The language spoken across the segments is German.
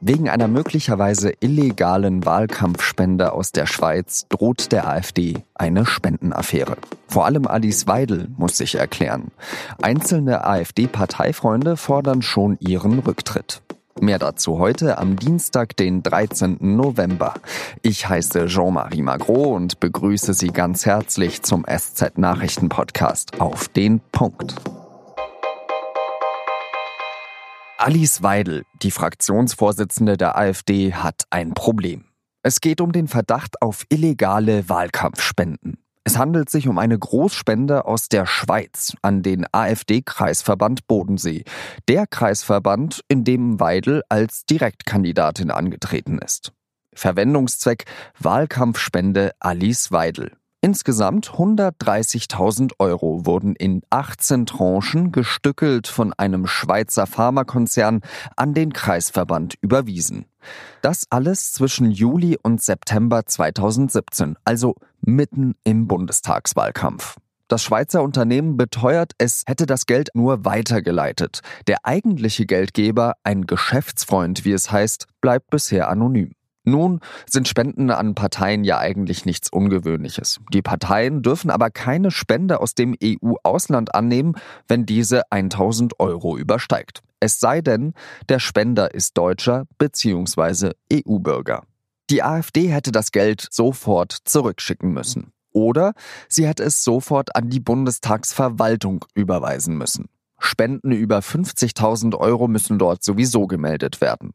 Wegen einer möglicherweise illegalen Wahlkampfspende aus der Schweiz droht der AfD eine Spendenaffäre. Vor allem Alice Weidel muss sich erklären. Einzelne AfD-Parteifreunde fordern schon ihren Rücktritt. Mehr dazu heute am Dienstag, den 13. November. Ich heiße Jean-Marie Magro und begrüße Sie ganz herzlich zum SZ-Nachrichten-Podcast auf den Punkt. Alice Weidel, die Fraktionsvorsitzende der AfD, hat ein Problem. Es geht um den Verdacht auf illegale Wahlkampfspenden. Es handelt sich um eine Großspende aus der Schweiz an den AfD-Kreisverband Bodensee, der Kreisverband, in dem Weidel als Direktkandidatin angetreten ist. Verwendungszweck Wahlkampfspende Alice Weidel. Insgesamt 130.000 Euro wurden in 18 Tranchen gestückelt von einem Schweizer Pharmakonzern an den Kreisverband überwiesen. Das alles zwischen Juli und September 2017, also mitten im Bundestagswahlkampf. Das Schweizer Unternehmen beteuert, es hätte das Geld nur weitergeleitet. Der eigentliche Geldgeber, ein Geschäftsfreund, wie es heißt, bleibt bisher anonym. Nun sind Spenden an Parteien ja eigentlich nichts Ungewöhnliches. Die Parteien dürfen aber keine Spende aus dem EU-Ausland annehmen, wenn diese 1000 Euro übersteigt. Es sei denn, der Spender ist Deutscher bzw. EU-Bürger. Die AfD hätte das Geld sofort zurückschicken müssen. Oder sie hätte es sofort an die Bundestagsverwaltung überweisen müssen. Spenden über 50.000 Euro müssen dort sowieso gemeldet werden.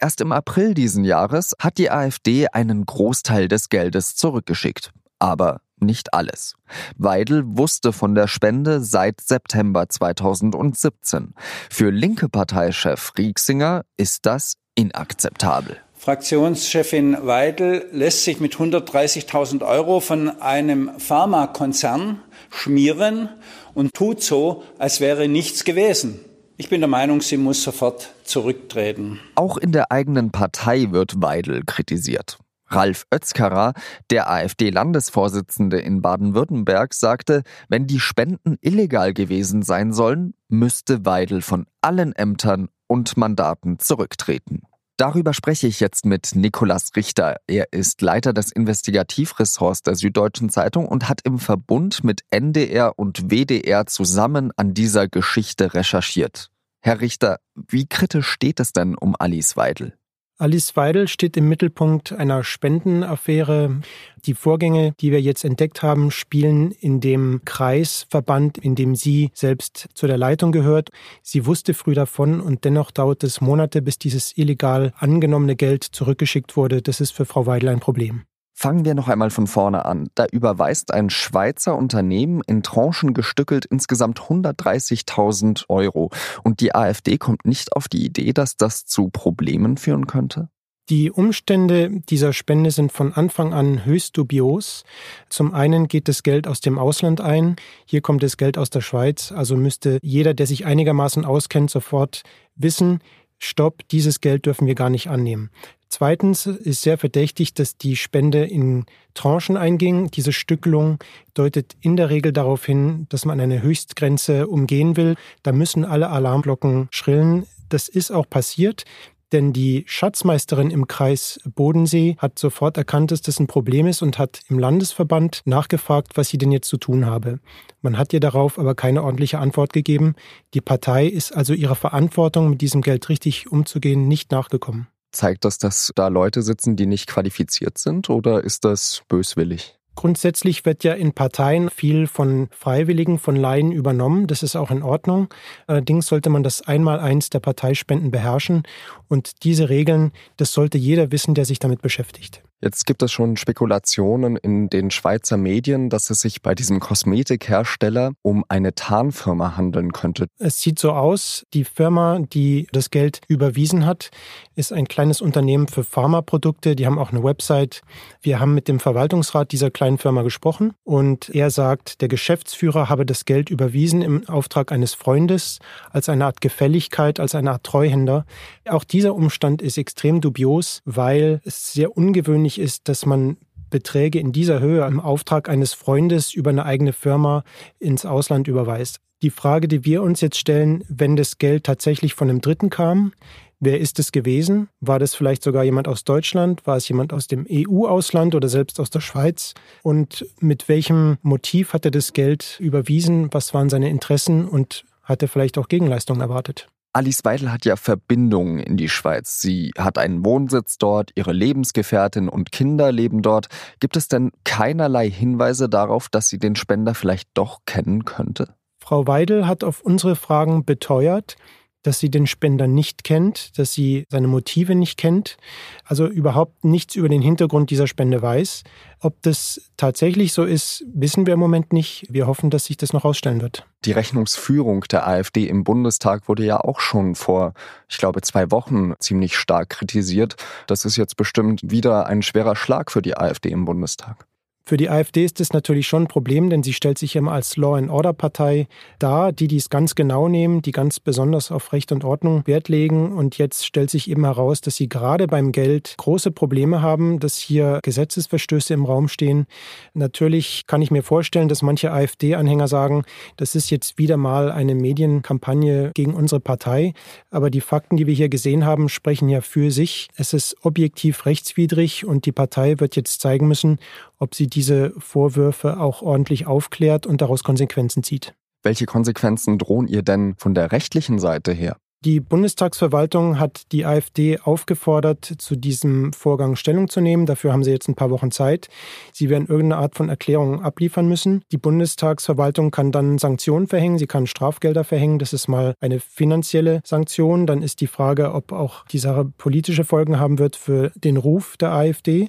Erst im April diesen Jahres hat die AfD einen Großteil des Geldes zurückgeschickt. Aber nicht alles. Weidel wusste von der Spende seit September 2017. Für linke Parteichef Rieksinger ist das inakzeptabel. Fraktionschefin Weidel lässt sich mit 130.000 Euro von einem Pharmakonzern schmieren und tut so, als wäre nichts gewesen. Ich bin der Meinung, sie muss sofort zurücktreten. Auch in der eigenen Partei wird Weidel kritisiert. Ralf Oezkarer, der AfD-Landesvorsitzende in Baden-Württemberg, sagte, wenn die Spenden illegal gewesen sein sollen, müsste Weidel von allen Ämtern und Mandaten zurücktreten. Darüber spreche ich jetzt mit Nikolas Richter. Er ist Leiter des Investigativressorts der Süddeutschen Zeitung und hat im Verbund mit NDR und WDR zusammen an dieser Geschichte recherchiert. Herr Richter, wie kritisch steht es denn um Alice Weidel? Alice Weidel steht im Mittelpunkt einer Spendenaffäre. Die Vorgänge, die wir jetzt entdeckt haben, spielen in dem Kreisverband, in dem sie selbst zu der Leitung gehört. Sie wusste früh davon und dennoch dauert es Monate, bis dieses illegal angenommene Geld zurückgeschickt wurde. Das ist für Frau Weidel ein Problem. Fangen wir noch einmal von vorne an. Da überweist ein Schweizer Unternehmen in Tranchen gestückelt insgesamt 130.000 Euro. Und die AfD kommt nicht auf die Idee, dass das zu Problemen führen könnte? Die Umstände dieser Spende sind von Anfang an höchst dubios. Zum einen geht das Geld aus dem Ausland ein. Hier kommt das Geld aus der Schweiz. Also müsste jeder, der sich einigermaßen auskennt, sofort wissen, Stopp, dieses Geld dürfen wir gar nicht annehmen. Zweitens ist sehr verdächtig, dass die Spende in Tranchen einging. Diese Stückelung deutet in der Regel darauf hin, dass man eine Höchstgrenze umgehen will. Da müssen alle Alarmglocken schrillen. Das ist auch passiert. Denn die Schatzmeisterin im Kreis Bodensee hat sofort erkannt, dass das ein Problem ist und hat im Landesverband nachgefragt, was sie denn jetzt zu tun habe. Man hat ihr darauf aber keine ordentliche Antwort gegeben. Die Partei ist also ihrer Verantwortung, mit diesem Geld richtig umzugehen, nicht nachgekommen. Zeigt das, dass da Leute sitzen, die nicht qualifiziert sind oder ist das böswillig? Grundsätzlich wird ja in Parteien viel von Freiwilligen, von Laien übernommen. Das ist auch in Ordnung. Allerdings sollte man das Einmaleins der Parteispenden beherrschen. Und diese Regeln, das sollte jeder wissen, der sich damit beschäftigt. Jetzt gibt es schon Spekulationen in den Schweizer Medien, dass es sich bei diesem Kosmetikhersteller um eine Tarnfirma handeln könnte. Es sieht so aus, die Firma, die das Geld überwiesen hat, ist ein kleines Unternehmen für Pharmaprodukte. Die haben auch eine Website. Wir haben mit dem Verwaltungsrat dieser kleinen Firma gesprochen und er sagt, der Geschäftsführer habe das Geld überwiesen im Auftrag eines Freundes als eine Art Gefälligkeit, als eine Art Treuhänder. Auch dieser Umstand ist extrem dubios, weil es sehr ungewöhnlich notwendig ist, dass man Beträge in dieser Höhe im Auftrag eines Freundes über eine eigene Firma ins Ausland überweist. Die Frage, die wir uns jetzt stellen, wenn das Geld tatsächlich von einem Dritten kam, wer ist es gewesen? War das vielleicht sogar jemand aus Deutschland? War es jemand aus dem EU-Ausland oder selbst aus der Schweiz? Und mit welchem Motiv hat er das Geld überwiesen? Was waren seine Interessen und hat er vielleicht auch Gegenleistungen erwartet? Alice Weidel hat ja Verbindungen in die Schweiz. Sie hat einen Wohnsitz dort, ihre Lebensgefährtin und Kinder leben dort. Gibt es denn keinerlei Hinweise darauf, dass sie den Spender vielleicht doch kennen könnte? Frau Weidel hat auf unsere Fragen beteuert, dass sie den Spender nicht kennt, dass sie seine Motive nicht kennt, also überhaupt nichts über den Hintergrund dieser Spende weiß. Ob das tatsächlich so ist, wissen wir im Moment nicht. Wir hoffen, dass sich das noch ausstellen wird. Die Rechnungsführung der AfD im Bundestag wurde ja auch schon vor, ich glaube, zwei Wochen ziemlich stark kritisiert. Das ist jetzt bestimmt wieder ein schwerer Schlag für die AfD im Bundestag. Für die AfD ist das natürlich schon ein Problem, denn sie stellt sich immer als Law-and-Order-Partei dar, die dies ganz genau nehmen, die ganz besonders auf Recht und Ordnung Wert legen. Und jetzt stellt sich eben heraus, dass sie gerade beim Geld große Probleme haben, dass hier Gesetzesverstöße im Raum stehen. Natürlich kann ich mir vorstellen, dass manche AfD-Anhänger sagen, das ist jetzt wieder mal eine Medienkampagne gegen unsere Partei. Aber die Fakten, die wir hier gesehen haben, sprechen ja für sich. Es ist objektiv rechtswidrig und die Partei wird jetzt zeigen müssen, ob sie diese Vorwürfe auch ordentlich aufklärt und daraus Konsequenzen zieht. Welche Konsequenzen drohen ihr denn von der rechtlichen Seite her? Die Bundestagsverwaltung hat die AfD aufgefordert, zu diesem Vorgang Stellung zu nehmen. Dafür haben sie jetzt ein paar Wochen Zeit. Sie werden irgendeine Art von Erklärung abliefern müssen. Die Bundestagsverwaltung kann dann Sanktionen verhängen. Sie kann Strafgelder verhängen. Das ist mal eine finanzielle Sanktion. Dann ist die Frage, ob auch die Sache politische Folgen haben wird für den Ruf der AfD.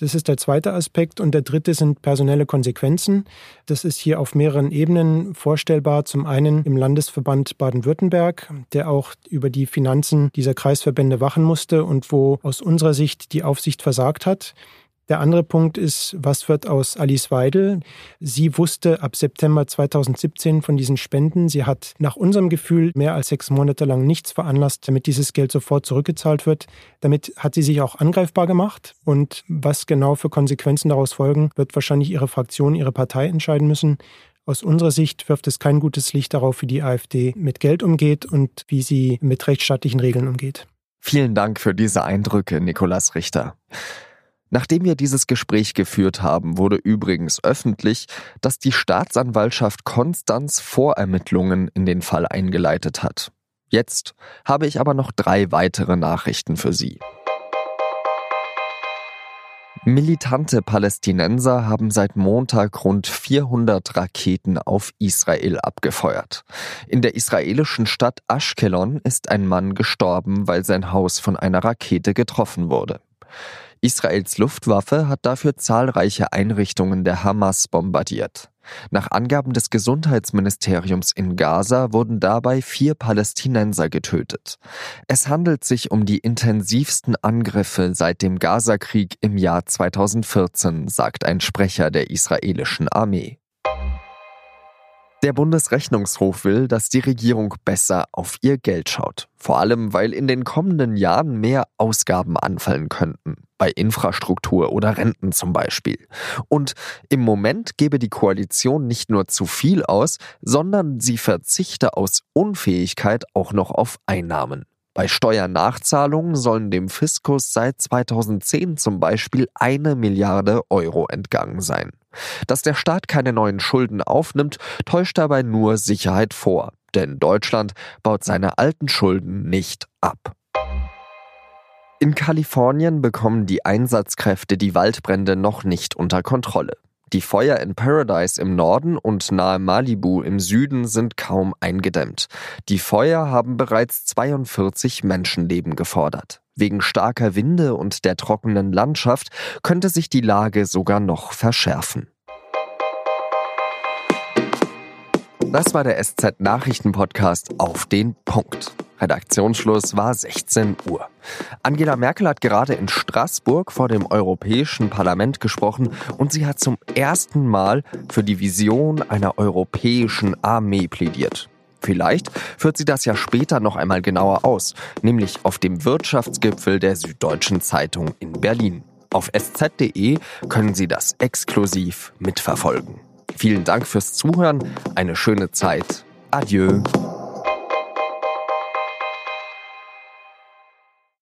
Das ist der zweite Aspekt. Und der dritte sind personelle Konsequenzen. Das ist hier auf mehreren Ebenen vorstellbar. Zum einen im Landesverband Baden-Württemberg, der auch über die Finanzen dieser Kreisverbände wachen musste und wo aus unserer Sicht die Aufsicht versagt hat. Der andere Punkt ist, was wird aus Alice Weidel? Sie wusste ab September 2017 von diesen Spenden. Sie hat nach unserem Gefühl mehr als sechs Monate lang nichts veranlasst, damit dieses Geld sofort zurückgezahlt wird. Damit hat sie sich auch angreifbar gemacht. Und was genau für Konsequenzen daraus folgen, wird wahrscheinlich ihre Fraktion, ihre Partei entscheiden müssen. Aus unserer Sicht wirft es kein gutes Licht darauf, wie die AfD mit Geld umgeht und wie sie mit rechtsstaatlichen Regeln umgeht. Vielen Dank für diese Eindrücke, Nikolas Richter. Nachdem wir dieses Gespräch geführt haben, wurde übrigens öffentlich, dass die Staatsanwaltschaft Konstanz Vorermittlungen in den Fall eingeleitet hat. Jetzt habe ich aber noch drei weitere Nachrichten für Sie. Militante Palästinenser haben seit Montag rund 400 Raketen auf Israel abgefeuert. In der israelischen Stadt Ashkelon ist ein Mann gestorben, weil sein Haus von einer Rakete getroffen wurde. Israels Luftwaffe hat dafür zahlreiche Einrichtungen der Hamas bombardiert. Nach Angaben des Gesundheitsministeriums in Gaza wurden dabei vier Palästinenser getötet. Es handelt sich um die intensivsten Angriffe seit dem Gazakrieg im Jahr 2014, sagt ein Sprecher der israelischen Armee. Der Bundesrechnungshof will, dass die Regierung besser auf ihr Geld schaut. Vor allem, weil in den kommenden Jahren mehr Ausgaben anfallen könnten. Bei Infrastruktur oder Renten zum Beispiel. Und im Moment gebe die Koalition nicht nur zu viel aus, sondern sie verzichte aus Unfähigkeit auch noch auf Einnahmen. Bei Steuernachzahlungen sollen dem Fiskus seit 2010 zum Beispiel eine Milliarde Euro entgangen sein. Dass der Staat keine neuen Schulden aufnimmt, täuscht dabei nur Sicherheit vor, denn Deutschland baut seine alten Schulden nicht ab. In Kalifornien bekommen die Einsatzkräfte die Waldbrände noch nicht unter Kontrolle. Die Feuer in Paradise im Norden und nahe Malibu im Süden sind kaum eingedämmt. Die Feuer haben bereits 42 Menschenleben gefordert. Wegen starker Winde und der trockenen Landschaft könnte sich die Lage sogar noch verschärfen. Das war der SZ Nachrichten Podcast auf den Punkt. Redaktionsschluss war 16 Uhr. Angela Merkel hat gerade in Straßburg vor dem Europäischen Parlament gesprochen und sie hat zum ersten Mal für die Vision einer europäischen Armee plädiert. Vielleicht führt sie das ja später noch einmal genauer aus, nämlich auf dem Wirtschaftsgipfel der Süddeutschen Zeitung in Berlin. Auf sz.de können Sie das exklusiv mitverfolgen. Vielen Dank fürs Zuhören, eine schöne Zeit Adieu.